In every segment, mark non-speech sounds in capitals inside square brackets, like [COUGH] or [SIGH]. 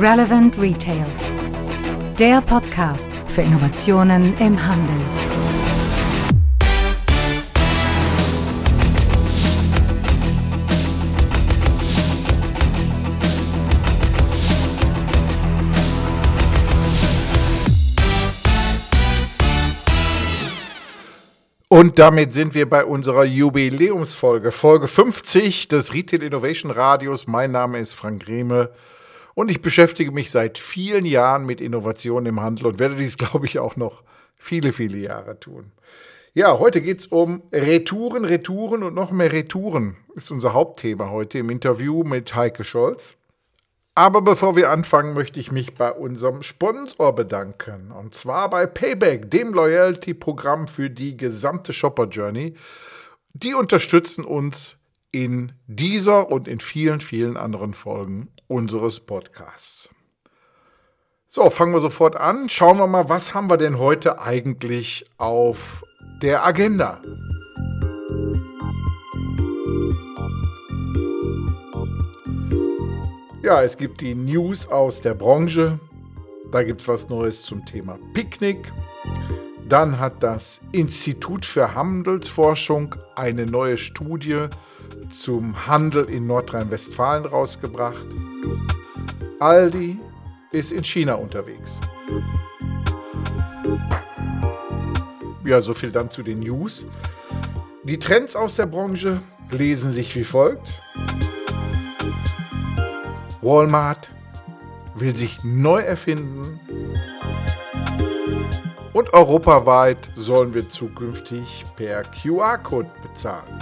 Relevant Retail. Der Podcast für Innovationen im Handel. Und damit sind wir bei unserer Jubiläumsfolge, Folge 50 des Retail Innovation Radios. Mein Name ist Frank Greme und ich beschäftige mich seit vielen Jahren mit Innovationen im Handel und werde dies, [LAUGHS] glaube ich, auch noch viele, viele Jahre tun. Ja, heute geht es um Retouren, Retouren und noch mehr Retouren. Ist unser Hauptthema heute im Interview mit Heike Scholz. Aber bevor wir anfangen, möchte ich mich bei unserem Sponsor bedanken. Und zwar bei Payback, dem Loyalty-Programm für die gesamte Shopper Journey. Die unterstützen uns in dieser und in vielen, vielen anderen Folgen unseres Podcasts. So, fangen wir sofort an. Schauen wir mal, was haben wir denn heute eigentlich auf der Agenda? Ja, es gibt die News aus der Branche. Da gibt es was Neues zum Thema Picknick. Dann hat das Institut für Handelsforschung eine neue Studie zum Handel in Nordrhein-Westfalen rausgebracht. Aldi ist in China unterwegs. Ja, so viel dann zu den News. Die Trends aus der Branche lesen sich wie folgt. Walmart will sich neu erfinden und europaweit sollen wir zukünftig per QR-Code bezahlen.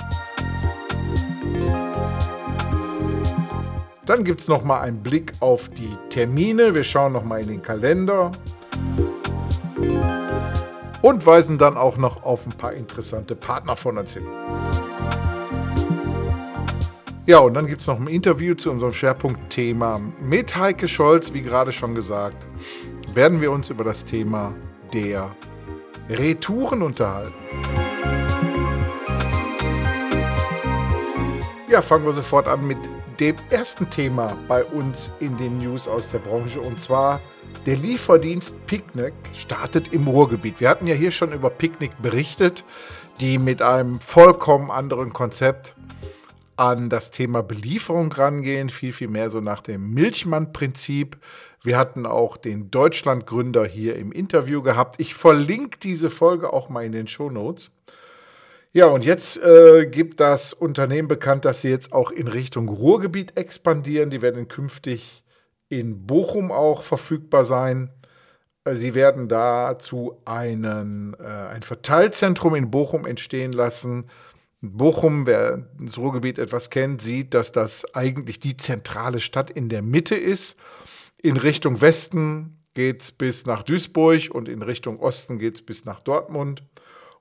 Dann gibt es nochmal einen Blick auf die Termine. Wir schauen nochmal in den Kalender und weisen dann auch noch auf ein paar interessante Partner von uns hin. Ja, und dann gibt es noch ein Interview zu unserem Schwerpunktthema mit Heike Scholz. Wie gerade schon gesagt, werden wir uns über das Thema der Retouren unterhalten. Ja, fangen wir sofort an mit dem ersten Thema bei uns in den News aus der Branche und zwar der Lieferdienst Picnic startet im Ruhrgebiet. Wir hatten ja hier schon über Picnic berichtet, die mit einem vollkommen anderen Konzept an das Thema Belieferung rangehen, viel, viel mehr so nach dem Milchmann-Prinzip. Wir hatten auch den Deutschlandgründer hier im Interview gehabt. Ich verlinke diese Folge auch mal in den Show Notes. Ja, und jetzt äh, gibt das Unternehmen bekannt, dass sie jetzt auch in Richtung Ruhrgebiet expandieren. Die werden künftig in Bochum auch verfügbar sein. Äh, sie werden dazu einen, äh, ein Verteilzentrum in Bochum entstehen lassen, Bochum, wer das Ruhrgebiet etwas kennt, sieht, dass das eigentlich die zentrale Stadt in der Mitte ist. In Richtung Westen geht es bis nach Duisburg und in Richtung Osten geht es bis nach Dortmund.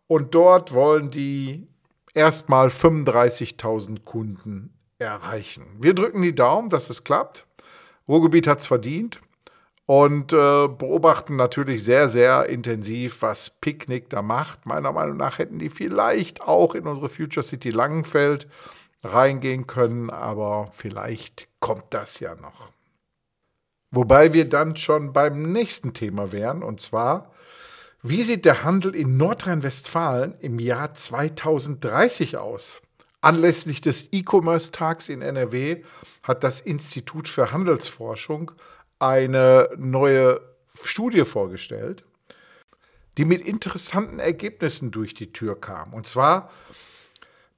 Und dort wollen die erstmal 35.000 Kunden erreichen. Wir drücken die Daumen, dass es klappt. Ruhrgebiet hat es verdient und äh, beobachten natürlich sehr, sehr intensiv, was Picknick da macht. Meiner Meinung nach hätten die vielleicht auch in unsere Future City Langenfeld reingehen können, aber vielleicht kommt das ja noch. Wobei wir dann schon beim nächsten Thema wären, und zwar, wie sieht der Handel in Nordrhein-Westfalen im Jahr 2030 aus? Anlässlich des E-Commerce-Tags in NRW hat das Institut für Handelsforschung eine neue Studie vorgestellt, die mit interessanten Ergebnissen durch die Tür kam. Und zwar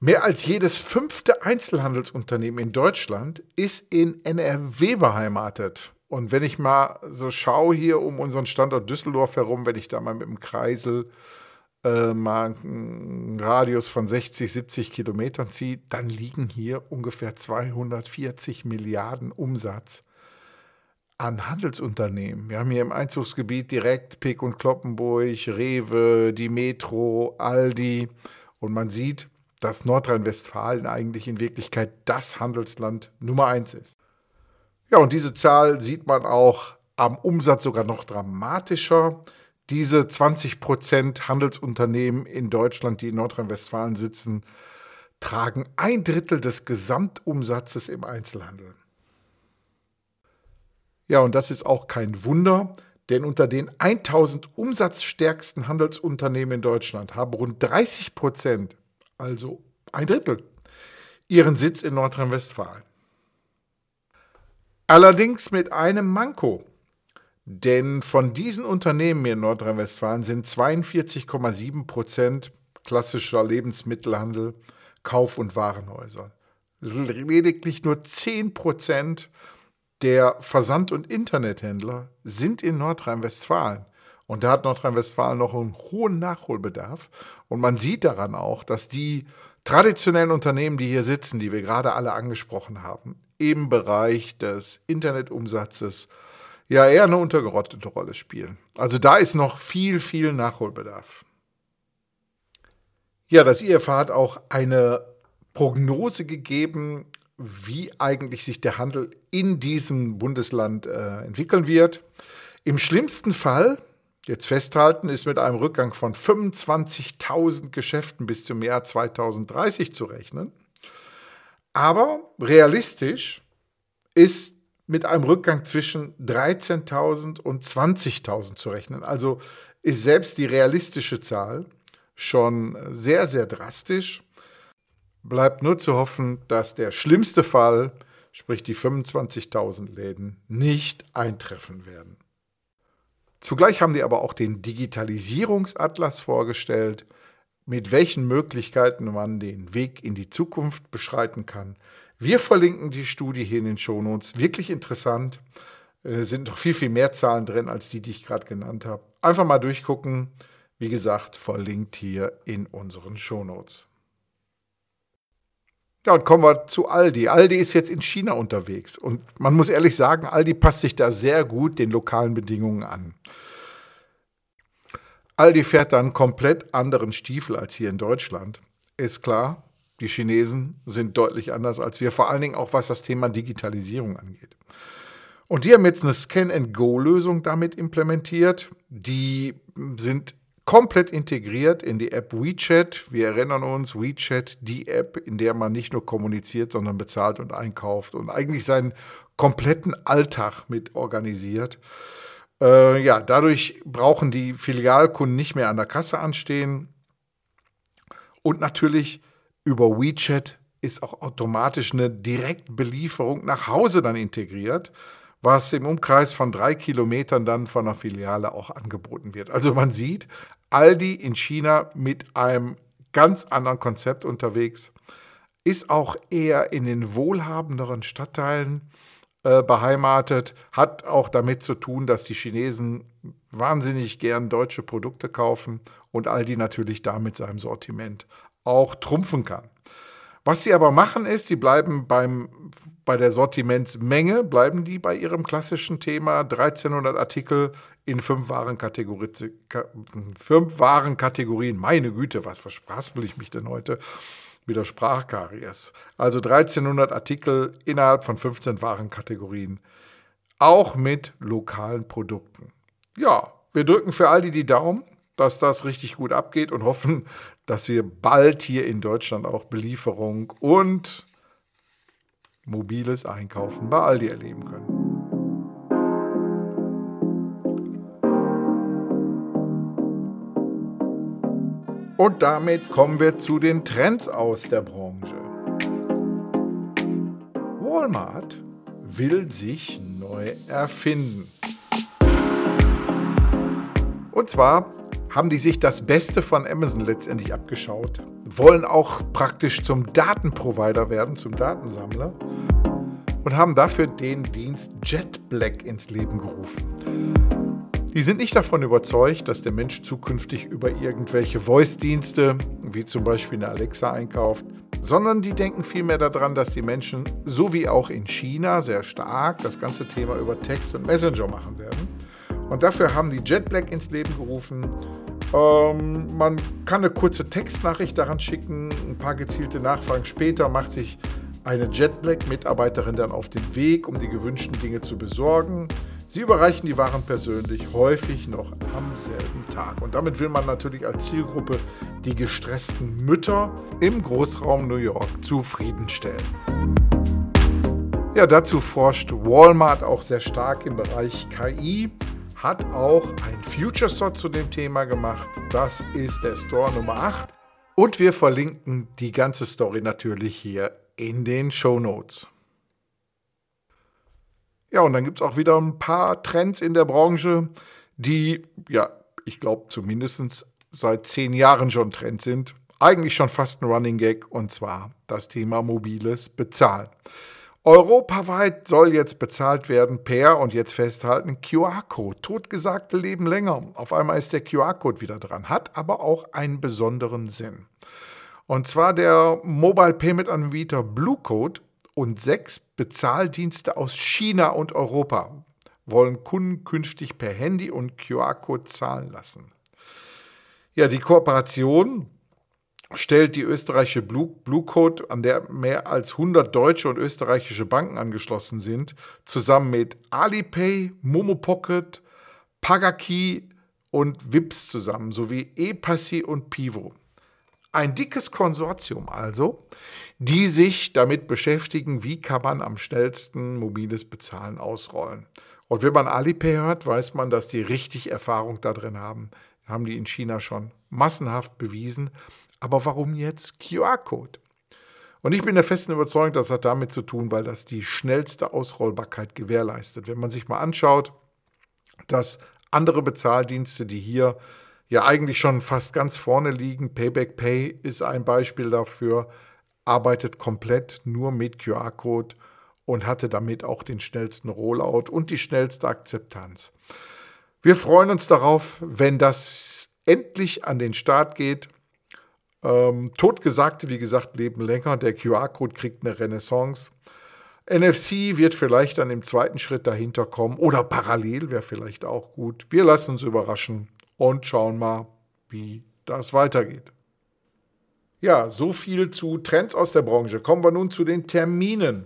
mehr als jedes fünfte Einzelhandelsunternehmen in Deutschland ist in NRW beheimatet. Und wenn ich mal so schaue hier um unseren Standort Düsseldorf herum, wenn ich da mal mit dem Kreisel äh, mal einen Radius von 60, 70 Kilometern ziehe, dann liegen hier ungefähr 240 Milliarden Umsatz an Handelsunternehmen. Wir haben hier im Einzugsgebiet direkt Pick und Kloppenburg, Rewe, die Metro, Aldi. Und man sieht, dass Nordrhein-Westfalen eigentlich in Wirklichkeit das Handelsland Nummer eins ist. Ja, und diese Zahl sieht man auch am Umsatz sogar noch dramatischer. Diese 20 Prozent Handelsunternehmen in Deutschland, die in Nordrhein-Westfalen sitzen, tragen ein Drittel des Gesamtumsatzes im Einzelhandel. Ja, und das ist auch kein Wunder, denn unter den 1000 umsatzstärksten Handelsunternehmen in Deutschland haben rund 30 Prozent, also ein Drittel, ihren Sitz in Nordrhein-Westfalen. Allerdings mit einem Manko. Denn von diesen Unternehmen in Nordrhein-Westfalen sind 42,7 Prozent klassischer Lebensmittelhandel, Kauf- und Warenhäuser. Lediglich nur 10 Prozent der Versand- und Internethändler sind in Nordrhein-Westfalen. Und da hat Nordrhein-Westfalen noch einen hohen Nachholbedarf. Und man sieht daran auch, dass die traditionellen Unternehmen, die hier sitzen, die wir gerade alle angesprochen haben, im Bereich des Internetumsatzes ja eher eine untergerottete Rolle spielen. Also da ist noch viel, viel Nachholbedarf. Ja, das IFA hat auch eine Prognose gegeben, wie eigentlich sich der Handel in diesem Bundesland äh, entwickeln wird. Im schlimmsten Fall, jetzt festhalten, ist mit einem Rückgang von 25.000 Geschäften bis zum Jahr 2030 zu rechnen. Aber realistisch ist mit einem Rückgang zwischen 13.000 und 20.000 zu rechnen. Also ist selbst die realistische Zahl schon sehr, sehr drastisch. Bleibt nur zu hoffen, dass der schlimmste Fall, sprich die 25.000 Läden, nicht eintreffen werden. Zugleich haben die aber auch den Digitalisierungsatlas vorgestellt, mit welchen Möglichkeiten man den Weg in die Zukunft beschreiten kann, wir verlinken die Studie hier in den Shownotes. Wirklich interessant. Äh, sind noch viel, viel mehr Zahlen drin als die, die ich gerade genannt habe. Einfach mal durchgucken. Wie gesagt, verlinkt hier in unseren Shownotes. Ja, und kommen wir zu Aldi. Aldi ist jetzt in China unterwegs. Und man muss ehrlich sagen, Aldi passt sich da sehr gut den lokalen Bedingungen an. Aldi fährt dann komplett anderen Stiefel als hier in Deutschland. Ist klar, die Chinesen sind deutlich anders als wir, vor allen Dingen auch was das Thema Digitalisierung angeht. Und die haben jetzt eine Scan-and-Go-Lösung damit implementiert. Die sind komplett integriert in die App WeChat. Wir erinnern uns, WeChat, die App, in der man nicht nur kommuniziert, sondern bezahlt und einkauft und eigentlich seinen kompletten Alltag mit organisiert. Äh, ja, dadurch brauchen die Filialkunden nicht mehr an der Kasse anstehen. Und natürlich über WeChat ist auch automatisch eine Direktbelieferung nach Hause dann integriert, was im Umkreis von drei Kilometern dann von der Filiale auch angeboten wird. Also man sieht, Aldi in China mit einem ganz anderen Konzept unterwegs, ist auch eher in den wohlhabenderen Stadtteilen äh, beheimatet, hat auch damit zu tun, dass die Chinesen wahnsinnig gern deutsche Produkte kaufen und Aldi natürlich da mit seinem Sortiment auch trumpfen kann. Was sie aber machen ist, sie bleiben beim, bei der Sortimentsmenge, bleiben die bei ihrem klassischen Thema 1300 Artikel in fünf Warenkategorien. Fünf Warenkategorien. Meine Güte, was verspraspel ich mich denn heute? Wieder Sprachkaries. Also 1300 Artikel innerhalb von 15 Warenkategorien. Auch mit lokalen Produkten. Ja, wir drücken für Aldi die Daumen, dass das richtig gut abgeht und hoffen, dass wir bald hier in Deutschland auch Belieferung und mobiles Einkaufen bei Aldi erleben können. Und damit kommen wir zu den Trends aus der Branche. Walmart will sich neu erfinden. Und zwar haben die sich das Beste von Amazon letztendlich abgeschaut, wollen auch praktisch zum Datenprovider werden, zum Datensammler und haben dafür den Dienst JetBlack ins Leben gerufen. Die sind nicht davon überzeugt, dass der Mensch zukünftig über irgendwelche Voice-Dienste, wie zum Beispiel eine Alexa, einkauft, sondern die denken vielmehr daran, dass die Menschen, so wie auch in China sehr stark, das ganze Thema über Text und Messenger machen werden. Und dafür haben die JetBlack ins Leben gerufen. Ähm, man kann eine kurze Textnachricht daran schicken, ein paar gezielte Nachfragen später macht sich eine JetBlack-Mitarbeiterin dann auf den Weg, um die gewünschten Dinge zu besorgen. Sie überreichen die Waren persönlich, häufig noch am selben Tag. Und damit will man natürlich als Zielgruppe die gestressten Mütter im Großraum New York zufriedenstellen. Ja, dazu forscht Walmart auch sehr stark im Bereich KI, hat auch ein Future Store zu dem Thema gemacht. Das ist der Store Nummer 8. Und wir verlinken die ganze Story natürlich hier in den Show Notes. Ja, und dann gibt es auch wieder ein paar Trends in der Branche, die, ja, ich glaube zumindest seit zehn Jahren schon Trend sind. Eigentlich schon fast ein Running Gag, und zwar das Thema mobiles Bezahlen. Europaweit soll jetzt bezahlt werden per, und jetzt festhalten, QR-Code. Totgesagte leben länger. Auf einmal ist der QR-Code wieder dran, hat aber auch einen besonderen Sinn. Und zwar der Mobile Payment Anbieter Bluecode und sechs Bezahldienste aus China und Europa wollen Kunden künftig per Handy und QR-Code zahlen lassen. Ja, die Kooperation stellt die österreichische Blue, Blue Code, an der mehr als 100 deutsche und österreichische Banken angeschlossen sind, zusammen mit Alipay, Momo Pocket, Pagaki und Vips zusammen, sowie ePassi und Pivo. Ein dickes Konsortium also, die sich damit beschäftigen, wie kann man am schnellsten mobiles Bezahlen ausrollen. Und wenn man Alipay hört, weiß man, dass die richtig Erfahrung da drin haben. Haben die in China schon massenhaft bewiesen. Aber warum jetzt QR-Code? Und ich bin der festen Überzeugung, das hat damit zu tun, weil das die schnellste Ausrollbarkeit gewährleistet. Wenn man sich mal anschaut, dass andere Bezahldienste, die hier ja eigentlich schon fast ganz vorne liegen, Payback Pay ist ein Beispiel dafür, arbeitet komplett nur mit QR-Code und hatte damit auch den schnellsten Rollout und die schnellste Akzeptanz. Wir freuen uns darauf, wenn das endlich an den Start geht. Ähm, Totgesagte, wie gesagt, leben länger. Der QR-Code kriegt eine Renaissance. NFC wird vielleicht dann im zweiten Schritt dahinter kommen oder parallel wäre vielleicht auch gut. Wir lassen uns überraschen und schauen mal, wie das weitergeht. Ja, so viel zu Trends aus der Branche. Kommen wir nun zu den Terminen.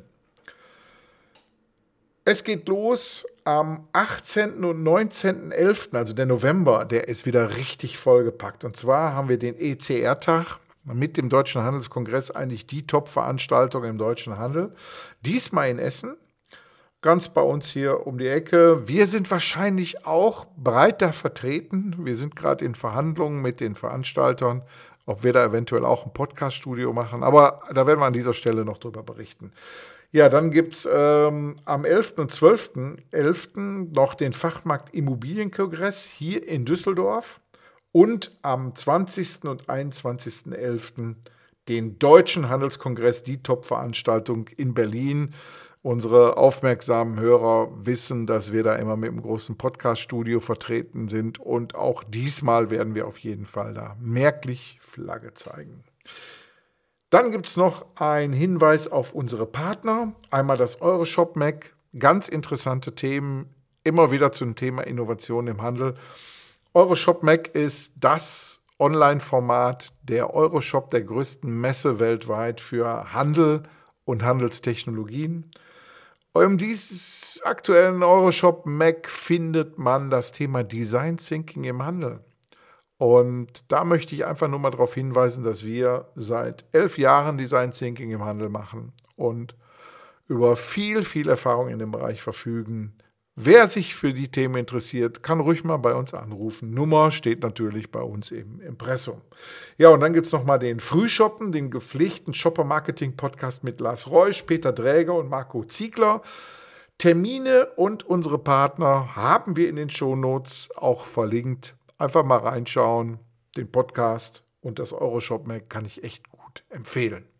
Es geht los am 18. und 19.11., also der November, der ist wieder richtig vollgepackt. Und zwar haben wir den ECR-Tag mit dem Deutschen Handelskongress, eigentlich die Top-Veranstaltung im deutschen Handel. Diesmal in Essen, ganz bei uns hier um die Ecke. Wir sind wahrscheinlich auch breiter vertreten. Wir sind gerade in Verhandlungen mit den Veranstaltern, ob wir da eventuell auch ein Podcast-Studio machen. Aber da werden wir an dieser Stelle noch drüber berichten. Ja, dann gibt es ähm, am 11. und 12.11. 11. noch den Fachmarkt Immobilienkongress hier in Düsseldorf und am 20. und 21.11. den Deutschen Handelskongress, die Top-Veranstaltung in Berlin. Unsere aufmerksamen Hörer wissen, dass wir da immer mit einem großen Podcast-Studio vertreten sind und auch diesmal werden wir auf jeden Fall da merklich Flagge zeigen. Dann gibt es noch einen Hinweis auf unsere Partner. Einmal das Euroshop Mac. Ganz interessante Themen, immer wieder zum Thema Innovation im Handel. Euroshop Mac ist das Online-Format der Euroshop, der größten Messe weltweit für Handel und Handelstechnologien. Im aktuellen Euroshop Mac findet man das Thema Design Thinking im Handel. Und da möchte ich einfach nur mal darauf hinweisen, dass wir seit elf Jahren Design Thinking im Handel machen und über viel, viel Erfahrung in dem Bereich verfügen. Wer sich für die Themen interessiert, kann ruhig mal bei uns anrufen. Nummer steht natürlich bei uns im Impressum. Ja, und dann gibt es nochmal den Frühshoppen, den gepflegten Shopper-Marketing-Podcast mit Lars Reusch, Peter Dräger und Marco Ziegler. Termine und unsere Partner haben wir in den Shownotes auch verlinkt. Einfach mal reinschauen. Den Podcast und das Euroshop Mac kann ich echt gut empfehlen.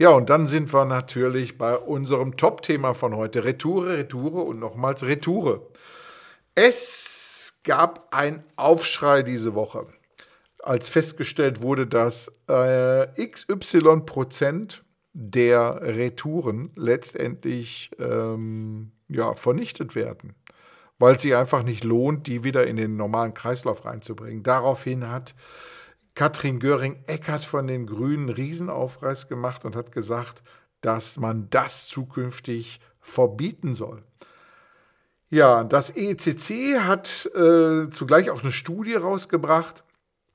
Ja, und dann sind wir natürlich bei unserem Top-Thema von heute. Retoure, Retoure und nochmals Retoure. Es gab einen Aufschrei diese Woche, als festgestellt wurde, dass äh, XY Prozent der Retouren letztendlich ähm, ja, vernichtet werden weil es sich einfach nicht lohnt, die wieder in den normalen Kreislauf reinzubringen. Daraufhin hat Katrin Göring-Eckert von den Grünen Riesenaufreiß gemacht und hat gesagt, dass man das zukünftig verbieten soll. Ja, das ECC hat äh, zugleich auch eine Studie rausgebracht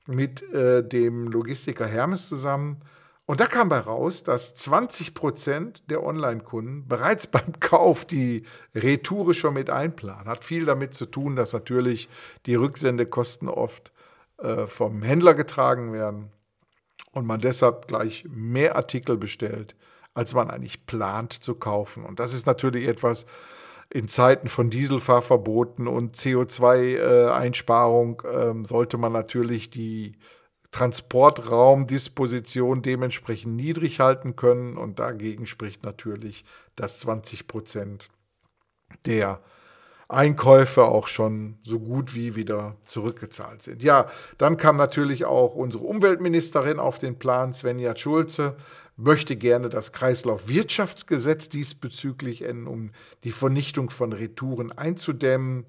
mit äh, dem Logistiker Hermes zusammen Und da kam bei raus, dass 20 Prozent der Online-Kunden bereits [LAUGHS] beim Kauf die Retoure schon mit einplanen. Hat viel damit zu tun, dass natürlich die Rücksendekosten oft äh, vom Händler getragen werden und man deshalb gleich mehr Artikel bestellt, als man eigentlich plant zu kaufen. Und das ist natürlich etwas in Zeiten von Dieselfahrverboten und CO2-Einsparung äh, äh, sollte man natürlich die Transportraumdisposition dementsprechend niedrig halten können. Und dagegen spricht natürlich, dass 20 Prozent der Einkäufe auch schon so gut wie wieder zurückgezahlt sind. Ja, dann kam natürlich auch unsere Umweltministerin auf den Plan, Svenja Schulze, möchte gerne das Kreislaufwirtschaftsgesetz diesbezüglich ändern, um die Vernichtung von Retouren einzudämmen.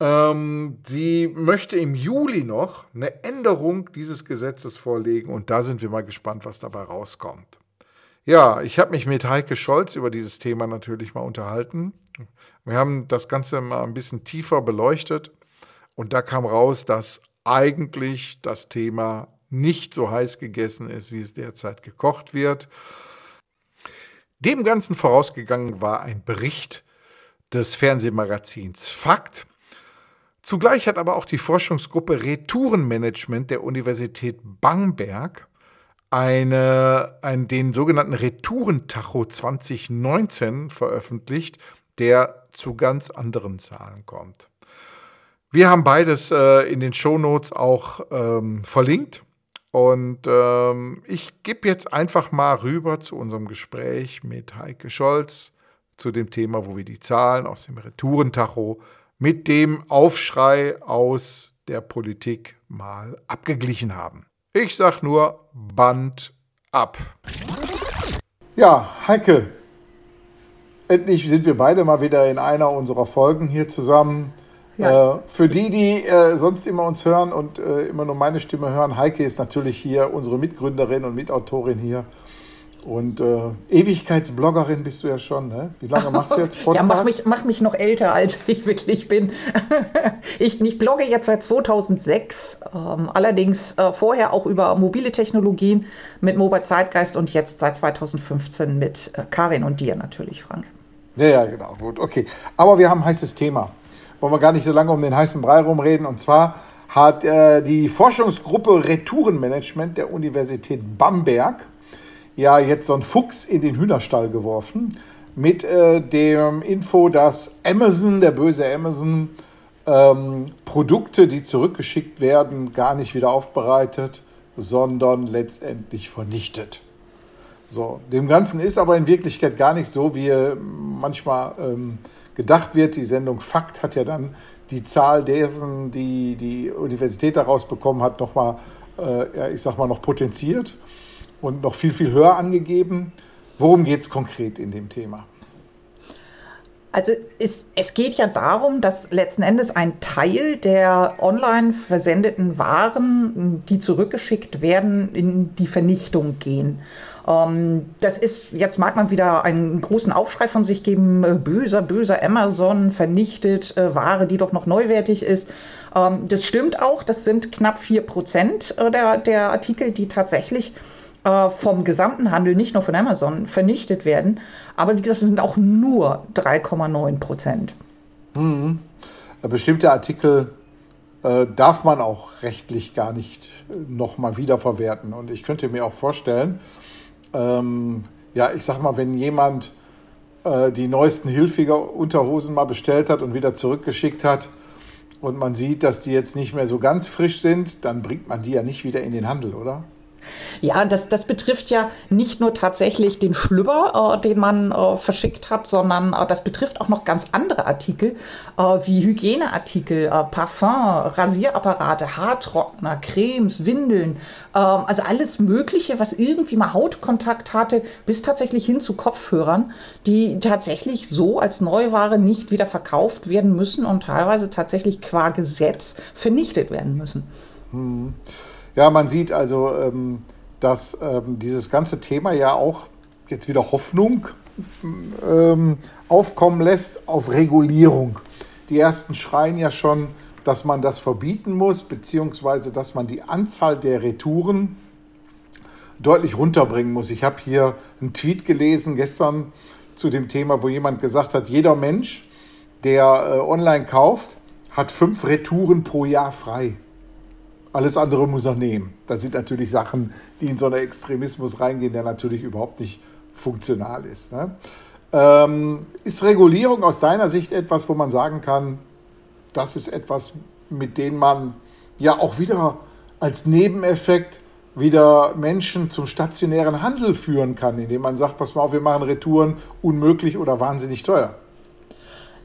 Ähm, sie möchte im Juli noch eine Änderung dieses Gesetzes vorlegen und da sind wir mal gespannt, was dabei rauskommt. Ja, ich habe mich mit Heike Scholz über dieses Thema natürlich mal unterhalten. Wir haben das Ganze mal ein bisschen tiefer beleuchtet und da kam raus, dass eigentlich das Thema nicht so heiß gegessen ist, wie es derzeit gekocht wird. Dem Ganzen vorausgegangen war ein Bericht des Fernsehmagazins Fakt. Zugleich hat aber auch die Forschungsgruppe Retourenmanagement der Universität Bamberg eine, einen, den sogenannten Retourentacho 2019 veröffentlicht, der zu ganz anderen Zahlen kommt. Wir haben beides äh, in den Shownotes auch ähm, verlinkt. Und ähm, ich gebe jetzt einfach mal rüber zu unserem Gespräch mit Heike Scholz zu dem Thema, wo wir die Zahlen aus dem Retourentacho mit dem Aufschrei aus der Politik mal abgeglichen haben. Ich sag nur Band ab. Ja, Heike, endlich sind wir beide mal wieder in einer unserer Folgen hier zusammen. Ja. Äh, für die, die äh, sonst immer uns hören und äh, immer nur meine Stimme hören, Heike ist natürlich hier unsere Mitgründerin und Mitautorin hier. Und äh, Ewigkeitsbloggerin bist du ja schon, ne? Wie lange machst du jetzt Podcast? [LAUGHS] ja, mach mich, mach mich noch älter, als [LAUGHS] ich wirklich bin. [LAUGHS] ich, ich blogge jetzt seit 2006, ähm, allerdings äh, vorher auch über mobile Technologien mit Mobile Zeitgeist und jetzt seit 2015 mit äh, Karin und dir natürlich, Frank. Ja, ja, genau, gut, okay. Aber wir haben ein heißes Thema. Wollen wir gar nicht so lange um den heißen Brei rumreden. Und zwar hat äh, die Forschungsgruppe Retourenmanagement der Universität Bamberg ja jetzt so ein Fuchs in den Hühnerstall geworfen mit äh, dem Info, dass Amazon, der böse Amazon, ähm, Produkte, die zurückgeschickt werden, gar nicht wieder aufbereitet, sondern letztendlich vernichtet. So, dem Ganzen ist aber in Wirklichkeit gar nicht so, wie manchmal ähm, gedacht wird. Die Sendung Fakt hat ja dann die Zahl dessen, die die Universität daraus bekommen hat, nochmal, äh, ich sag mal, noch potenziert und noch viel, viel höher angegeben. Worum geht es konkret in dem Thema? Also es, es geht ja darum, dass letzten Endes ein Teil der online versendeten Waren, die zurückgeschickt werden, in die Vernichtung gehen. Ähm, das ist, jetzt mag man wieder einen großen Aufschrei von sich geben, äh, böser, böser Amazon vernichtet äh, Ware, die doch noch neuwertig ist. Ähm, das stimmt auch, das sind knapp vier Prozent äh, der, der Artikel, die tatsächlich äh, vom gesamten Handel, nicht nur von Amazon, vernichtet werden. Aber wie gesagt, es sind auch nur 3,9 Prozent. Mhm. Bestimmte Artikel äh, darf man auch rechtlich gar nicht äh, nochmal wiederverwerten. Und ich könnte mir auch vorstellen, ähm, ja, ich sag mal, wenn jemand äh, die neuesten Hilfiger Unterhosen mal bestellt hat und wieder zurückgeschickt hat und man sieht, dass die jetzt nicht mehr so ganz frisch sind, dann bringt man die ja nicht wieder in den Handel, oder? Ja, das, das betrifft ja nicht nur tatsächlich den Schlüpper, äh, den man äh, verschickt hat, sondern äh, das betrifft auch noch ganz andere Artikel, äh, wie Hygieneartikel, äh, Parfum, Rasierapparate, Haartrockner, Cremes, Windeln, ähm, also alles Mögliche, was irgendwie mal Hautkontakt hatte, bis tatsächlich hin zu Kopfhörern, die tatsächlich so als Neuware nicht wieder verkauft werden müssen und teilweise tatsächlich qua Gesetz vernichtet werden müssen. Hm. Ja, man sieht also, ähm, dass ähm, dieses ganze Thema ja auch jetzt wieder Hoffnung ähm, aufkommen lässt auf Regulierung. Die ersten schreien ja schon, dass man das verbieten muss, beziehungsweise dass man die Anzahl der Retouren deutlich runterbringen muss. Ich habe hier einen Tweet gelesen gestern zu dem Thema, wo jemand gesagt hat, jeder Mensch, der äh, online kauft, hat fünf Retouren pro Jahr frei. Alles andere muss er nehmen. Das sind natürlich Sachen, die in so einen Extremismus reingehen, der natürlich überhaupt nicht funktional ist. Ne? Ähm, ist Regulierung aus deiner Sicht etwas, wo man sagen kann, das ist etwas, mit dem man ja auch wieder als Nebeneffekt wieder Menschen zum stationären Handel führen kann, indem man sagt, pass mal auf, wir machen Retouren unmöglich oder wahnsinnig teuer.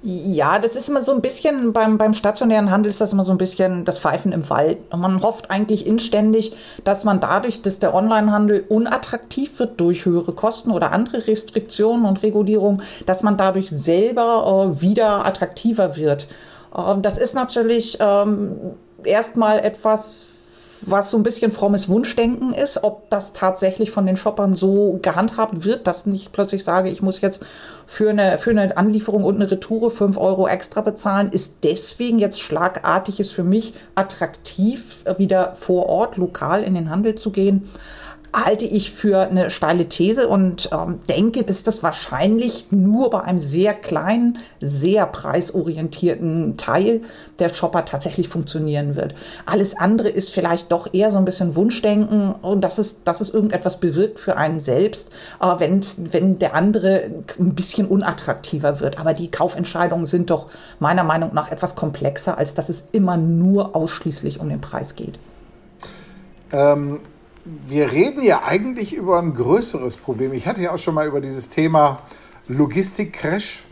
Ja, das ist immer so ein bisschen, beim, beim stationären Handel ist das immer so ein bisschen das Pfeifen im Wald. Und man hofft eigentlich inständig, dass man dadurch, dass der Onlinehandel unattraktiv wird durch höhere Kosten oder andere Restriktionen und Regulierungen, dass man dadurch selber äh, wieder attraktiver wird. Äh, das ist natürlich ähm, erstmal etwas, was so ein bisschen frommes Wunschdenken ist, ob das tatsächlich von den Shoppern so gehandhabt wird, dass nicht plötzlich sage, ich muss jetzt für eine, für eine Anlieferung und eine Retoure 5 Euro extra bezahlen, ist deswegen jetzt schlagartig ist für mich attraktiv, wieder vor Ort lokal in den Handel zu gehen halte ich für eine steile These und ähm, denke, dass das wahrscheinlich nur bei einem sehr kleinen, sehr preisorientierten Teil der Shopper tatsächlich funktionieren wird. Alles andere ist vielleicht doch eher so ein bisschen Wunschdenken und dass es, dass es irgendetwas bewirkt für einen selbst, äh, wenn, der andere ein bisschen unattraktiver wird. Aber die Kaufentscheidungen sind doch meiner Meinung nach etwas komplexer, als dass es immer nur ausschließlich um den Preis geht. Ähm wir reden ja eigentlich über ein größeres Problem. Ich hatte ja auch schon mal über dieses Thema Logistik-Crash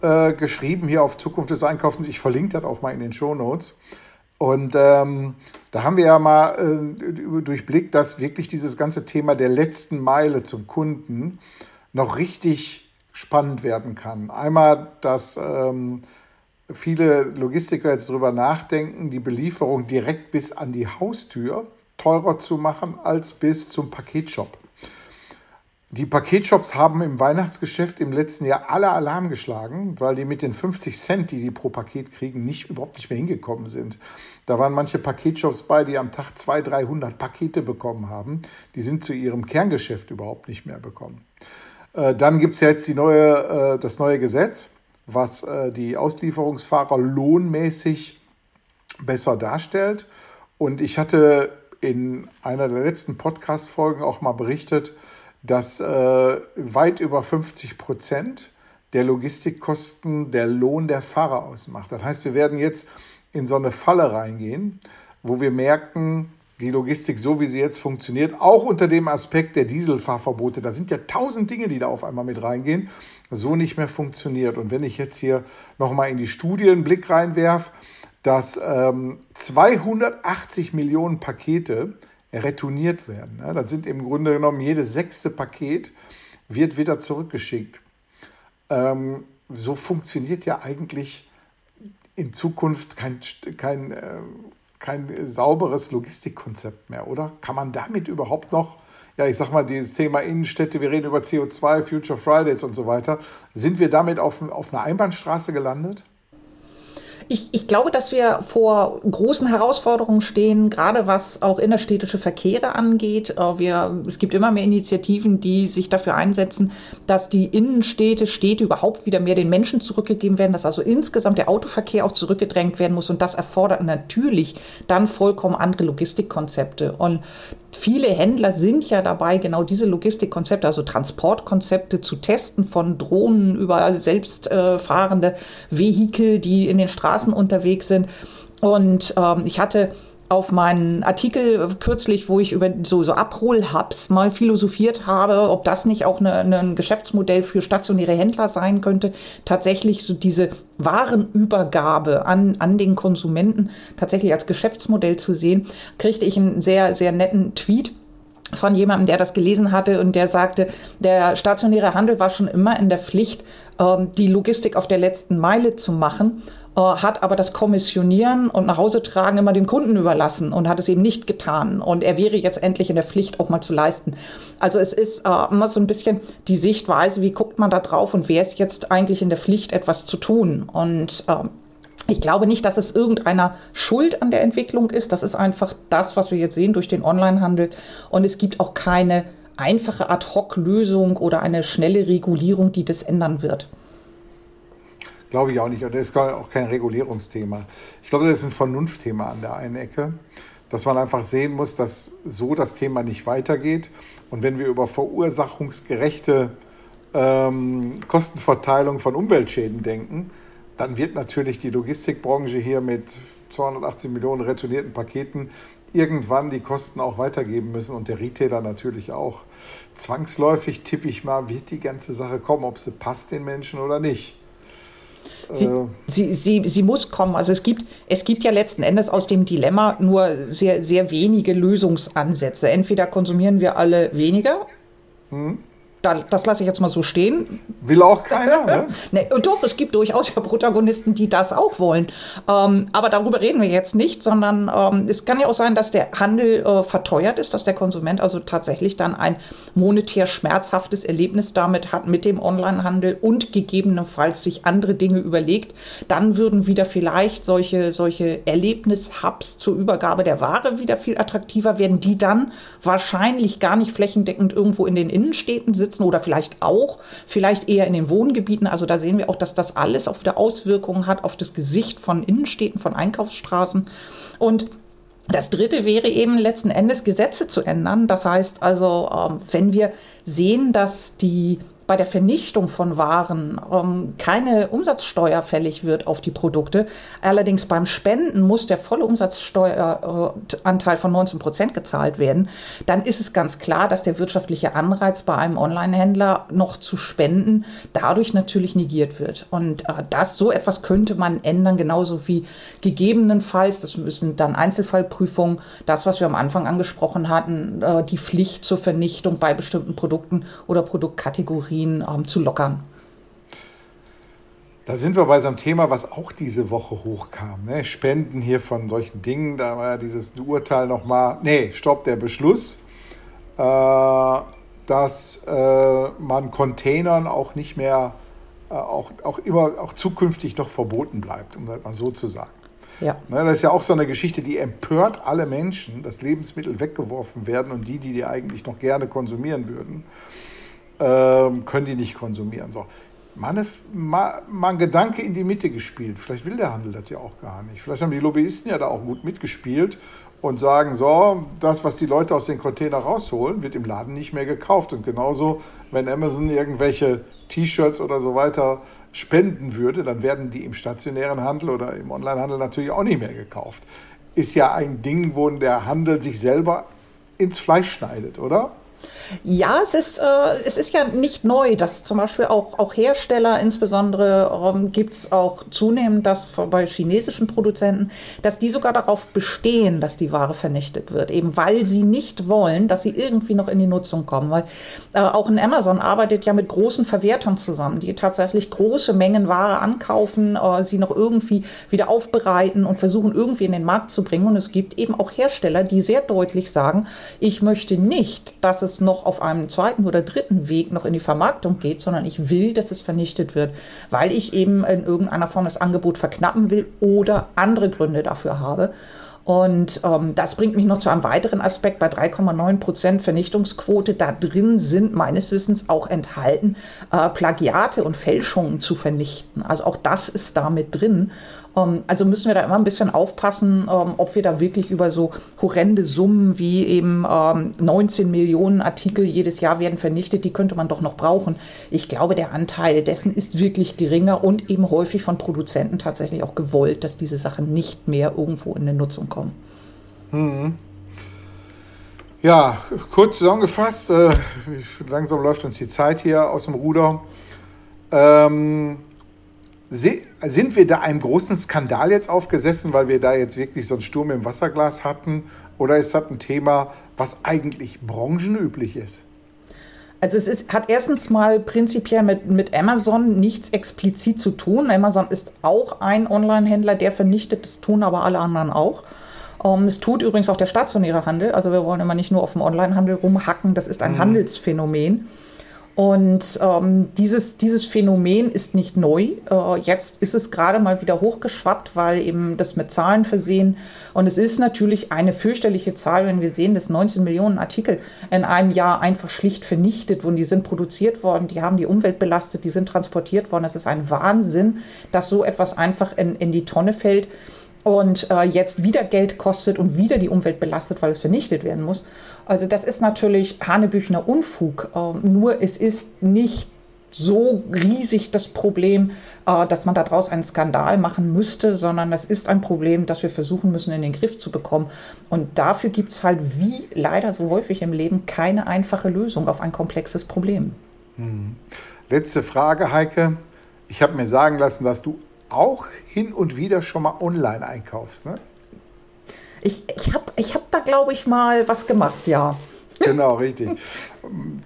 äh, geschrieben, hier auf Zukunft des Einkaufens. Ich verlinke das auch mal in den Show Notes. Und ähm, da haben wir ja mal äh, durchblickt, dass wirklich dieses ganze Thema der letzten Meile zum Kunden noch richtig spannend werden kann. Einmal, dass ähm, viele Logistiker jetzt darüber nachdenken, die Belieferung direkt bis an die Haustür teurer zu machen als bis zum Paketshop. Die Paketshops haben im Weihnachtsgeschäft im letzten Jahr alle Alarm geschlagen, weil die mit den 50 Cent, die die pro Paket kriegen, nicht, überhaupt nicht mehr hingekommen sind. Da waren manche Paketshops bei, die am Tag 200, 300 Pakete bekommen haben. Die sind zu ihrem Kerngeschäft überhaupt nicht mehr bekommen. Äh, dann gibt es ja jetzt die neue, äh, das neue Gesetz, was äh, die Auslieferungsfahrer lohnmäßig besser darstellt. Und ich hatte in einer der letzten Podcast-Folgen auch mal berichtet, dass äh, weit über 50 Prozent der Logistikkosten der Lohn der Fahrer ausmacht. Das heißt, wir werden jetzt in so eine Falle reingehen, wo wir merken, die Logistik, so wie sie jetzt funktioniert, auch unter dem Aspekt der Dieselfahrverbote, da sind ja tausend Dinge, die da auf einmal mit reingehen, so nicht mehr funktioniert. Und wenn ich jetzt hier nochmal in die Studien einen Blick reinwerfe, dass ähm, 280 Millionen Pakete retourniert werden. Ja, das sind im Grunde genommen jedes sechste Paket wird wieder zurückgeschickt. Ähm, so funktioniert ja eigentlich in Zukunft kein, kein, äh, kein sauberes Logistikkonzept mehr, oder? Kann man damit überhaupt noch, ja, ich sag mal, dieses Thema Innenstädte, wir reden über CO2, Future Fridays und so weiter, sind wir damit auf, auf einer Einbahnstraße gelandet? Ich, ich glaube, dass wir vor großen Herausforderungen stehen, gerade was auch innerstädtische Verkehre angeht. Äh, wir, es gibt immer mehr Initiativen, die sich dafür einsetzen, dass die Innenstädte, Städte überhaupt wieder mehr den Menschen zurückgegeben werden, dass also insgesamt der Autoverkehr auch zurückgedrängt werden muss. Und das erfordert natürlich dann vollkommen andere Logistikkonzepte. Und viele Händler sind ja dabei, genau diese Logistikkonzepte, also Transportkonzepte zu testen, von Drohnen über selbstfahrende Vehikel, die in den Straßen unterwegs sind. Und ähm, ich hatte auf meinen Artikel kürzlich, wo ich über so, so Abholhubs mal philosophiert habe, ob das nicht auch eine, eine, ein Geschäftsmodell für stationäre Händler sein könnte, tatsächlich so diese Warenübergabe an, an den Konsumenten tatsächlich als Geschäftsmodell zu sehen, kriegte ich einen sehr, sehr netten Tweet von jemandem, der das gelesen hatte und der sagte, der stationäre Handel war schon immer in der Pflicht, ähm, die Logistik auf der letzten Meile zu machen äh, hat aber das Kommissionieren und nach Hause tragen immer dem Kunden überlassen und hat es eben nicht getan. Und er wäre jetzt endlich in der Pflicht, auch mal zu leisten. Also es ist äh, immer so ein bisschen die Sichtweise, wie guckt man da drauf und wer ist jetzt eigentlich in der Pflicht, etwas zu tun. Und äh, Ich glaube nicht, dass es irgendeiner Schuld an der Entwicklung ist. Das ist einfach das, was wir jetzt sehen durch den Onlinehandel. Und es gibt auch keine einfache Ad-Hoc-Lösung oder eine schnelle Regulierung, die das ändern wird. Glaube ich auch nicht. Und das ist auch kein Regulierungsthema. Ich glaube, das ist ein Vernunftthema an der einen Ecke, dass man einfach sehen muss, dass so das Thema nicht weitergeht. Und wenn wir über verursachungsgerechte ähm, Kostenverteilung von Umweltschäden denken, dann wird natürlich die Logistikbranche hier mit 280 Millionen retournierten Paketen irgendwann die Kosten auch weitergeben müssen und der Retailer natürlich auch. Zwangsläufig tippe ich mal, wird die ganze Sache kommen, ob sie passt den Menschen oder nicht. Sie, äh. sie, sie, sie muss kommen. Also es gibt, es gibt ja letzten Endes aus dem Dilemma nur sehr, sehr wenige Lösungsansätze. Entweder konsumieren wir alle weniger. Hm das lasse ich jetzt mal so stehen. Will auch keiner, [LAUGHS] ne? nee, und doch, es gibt durchaus ja Protagonisten, die das auch wollen. Ähm, aber darüber reden wir jetzt nicht, sondern ähm, es kann ja auch sein, dass der Handel äh, verteuert ist, dass der Konsument also tatsächlich dann ein monetär schmerzhaftes Erlebnis damit hat mit dem Onlinehandel und gegebenenfalls sich andere Dinge überlegt. Dann würden wieder vielleicht solche, solche Erlebnishubs zur Übergabe der Ware wieder viel attraktiver werden, die dann wahrscheinlich gar nicht flächendeckend irgendwo in den Innenstädten sitzen sitzen oder vielleicht auch, vielleicht eher in den Wohngebieten. Also da sehen wir auch, dass das alles auch wieder Auswirkungen hat auf das Gesicht von Innenstädten, von Einkaufsstraßen. Und das dritte wäre eben letzten Endes Gesetze zu ändern. Das heißt also, ähm, wenn wir sehen, dass die bei der Vernichtung von Waren ähm, keine Umsatzsteuer fällig wird auf die Produkte. Allerdings beim Spenden muss der volle Umsatzsteueranteil von 19 Prozent gezahlt werden. Dann ist es ganz klar, dass der wirtschaftliche Anreiz bei einem Online-Händler noch zu spenden dadurch natürlich negiert wird. Und äh, das, so etwas könnte man ändern, genauso wie gegebenenfalls, das müssen dann Einzelfallprüfungen, das, was wir am Anfang angesprochen hatten, äh, die Pflicht zur Vernichtung bei bestimmten Produkten oder Produktkategorien Energien ähm, zu lockern. Da sind wir bei so einem Thema, was auch diese Woche hochkam. Ne? Spenden hier von solchen Dingen. Da war ja dieses Urteil nochmal, nee, stopp, der Beschluss, äh, dass äh, man Containern auch nicht mehr, äh, auch, auch immer, auch zukünftig noch verboten bleibt, um das mal so zu sagen. Ja. Ne, das ist ja auch so eine Geschichte, die empört alle Menschen, dass Lebensmittel weggeworfen werden und die, die die eigentlich noch gerne konsumieren würden ähm, können die nicht konsumieren. So. Mal, eine, mal, mal ein Gedanke in die Mitte gespielt. Vielleicht will der Handel das ja auch gar nicht. Vielleicht haben die Lobbyisten ja da auch gut mitgespielt und sagen, so, das, was die Leute aus den Container rausholen, wird im Laden nicht mehr gekauft. Und genauso, wenn Amazon irgendwelche T-Shirts oder so weiter spenden würde, dann werden die im stationären Handel oder im Onlinehandel natürlich auch nicht mehr gekauft. Ist ja ein Ding, wo der Handel sich selber ins Fleisch schneidet, oder? Ja, es ist, äh, es ist ja nicht neu, dass zum Beispiel auch, auch Hersteller, insbesondere ähm, gibt es auch zunehmend das bei chinesischen Produzenten, dass die sogar darauf bestehen, dass die Ware vernichtet wird, eben weil sie nicht wollen, dass sie irgendwie noch in die Nutzung kommen. Weil äh, auch in Amazon arbeitet ja mit großen Verwertern zusammen, die tatsächlich große Mengen Ware ankaufen, äh, sie noch irgendwie wieder aufbereiten und versuchen irgendwie in den Markt zu bringen. Und es gibt eben auch Hersteller, die sehr deutlich sagen, ich möchte nicht, dass es noch auf einem zweiten oder dritten Weg noch in die Vermarktung geht, sondern ich will, dass es vernichtet wird, weil ich eben in irgendeiner Form das Angebot verknappen will oder andere Gründe dafür habe. Und ähm, das bringt mich noch zu einem weiteren Aspekt. Bei 3,9 Prozent Vernichtungsquote, da drin sind meines Wissens auch enthalten, äh, Plagiate und Fälschungen zu vernichten. Also auch das ist damit drin. Ähm, also müssen wir da immer ein bisschen aufpassen, ähm, ob wir da wirklich über so horrende Summen wie eben 19 ähm, Millionen Artikel jedes Jahr werden vernichtet, die könnte man doch noch brauchen. Ich glaube, der Anteil dessen ist wirklich geringer und eben häufig von Produzenten tatsächlich auch gewollt, dass diese Sachen nicht mehr irgendwo in eine Nutzung kommen. Mhm. Ja, kurz zusammengefasst, äh, langsam läuft uns die Zeit hier aus dem Ruder. Ähm, sind wir da einem großen Skandal jetzt aufgesessen, weil wir da jetzt wirklich so einen Sturm im Wasserglas hatten? Oder ist das ein Thema, was eigentlich branchenüblich ist? Also es ist, hat erstens mal prinzipiell mit, mit Amazon nichts explizit zu tun. Amazon ist auch ein Online-Händler, der vernichtet, das tun aber alle anderen auch. Ähm, es tut übrigens auch der stationäre Handel. Also wir wollen immer nicht nur auf dem Online-Handel rumhacken, das ist ein mhm. Handelsphänomen. Und ähm, dieses, dieses Phänomen ist nicht neu. Äh, jetzt ist es gerade mal wieder hochgeschwappt, weil eben das mit Zahlen versehen. Und es ist natürlich eine fürchterliche Zahl, wenn wir sehen, dass 19 Millionen Artikel in einem Jahr einfach schlicht vernichtet wurden. Die sind produziert worden, die haben die Umwelt belastet, die sind transportiert worden. Das ist ein Wahnsinn, dass so etwas einfach in, in die Tonne fällt und äh, jetzt wieder Geld kostet und wieder die Umwelt belastet, weil es vernichtet werden muss. Also das ist natürlich Hanebüchner Unfug. Äh, nur es ist nicht so riesig das Problem, äh, dass man daraus einen Skandal machen müsste, sondern das ist ein Problem, das wir versuchen müssen in den Griff zu bekommen. Und dafür gibt es halt, wie leider so häufig im Leben, keine einfache Lösung auf ein komplexes Problem. Hm. Letzte Frage, Heike. Ich habe mir sagen lassen, dass du auch hin und wieder schon mal online einkaufst, ne? Ich, ich habe ich hab da, glaube ich, mal was gemacht, ja. [LAUGHS] Genau, richtig.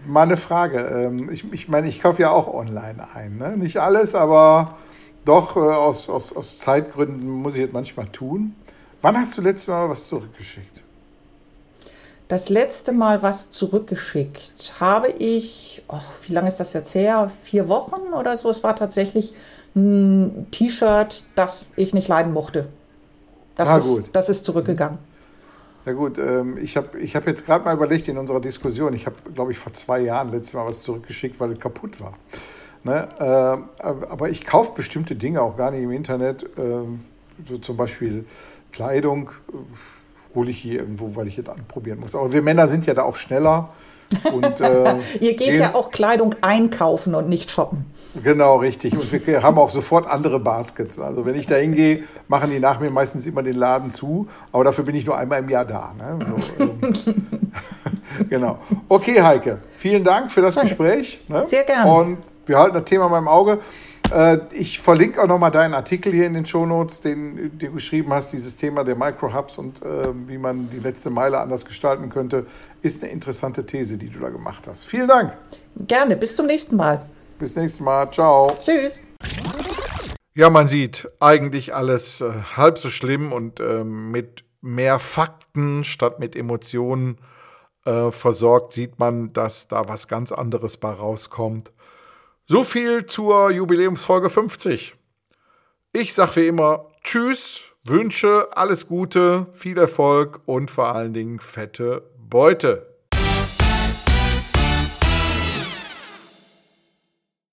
Mal eine Frage. Ähm, ich, ich meine, ich kaufe ja auch online ein. Ne? Nicht alles, aber doch äh, aus, aus, aus Zeitgründen muss ich es manchmal tun. Wann hast du letztes Mal was zurückgeschickt? Das letzte Mal was zurückgeschickt habe ich, oh, wie lange ist das jetzt her? Vier Wochen oder so. Es war tatsächlich ein T-Shirt, das ich nicht leiden mochte. Das, ah, ist, gut. das ist zurückgegangen. Ja gut, ähm, ich habe ich hab jetzt gerade mal überlegt in unserer Diskussion, ich habe, glaube ich, vor zwei Jahren letztes Mal was zurückgeschickt, weil es kaputt war. Ne? Äh, aber ich kaufe bestimmte Dinge auch gar nicht im Internet, äh, so zum Beispiel Kleidung, äh, hole ich hier irgendwo, weil ich es anprobieren muss. Aber wir Männer sind ja da auch schneller. Und, äh, [LAUGHS] Ihr geht ja auch Kleidung einkaufen und nicht shoppen. Genau, richtig. Und wir haben auch sofort andere Baskets. Also wenn ich da hingehe, machen die nach mir meistens immer den Laden zu. Aber dafür bin ich nur einmal im Jahr da. Ne? So, ähm, [LAUGHS] genau. Okay, Heike, vielen Dank für das Gespräch. Ne? Sehr gerne. Und wir halten das Thema mal im Auge. Äh, ich verlinke auch nochmal deinen Artikel hier in den Shownotes, den, den du geschrieben hast, dieses Thema der Microhubs und äh, wie man die letzte Meile anders gestalten könnte, ist eine interessante These, die du da gemacht hast. Vielen Dank. Gerne, bis zum nächsten Mal. Bis nächstes Mal, ciao. Tschüss. Ja, man sieht eigentlich alles äh, halb so schlimm und äh, mit mehr Fakten statt mit Emotionen äh, versorgt, sieht man, dass da was ganz anderes bei rauskommt. So viel zur Jubiläumsfolge 50. Ich sage wie immer Tschüss, wünsche alles Gute, viel Erfolg und vor allen Dingen fette Beute.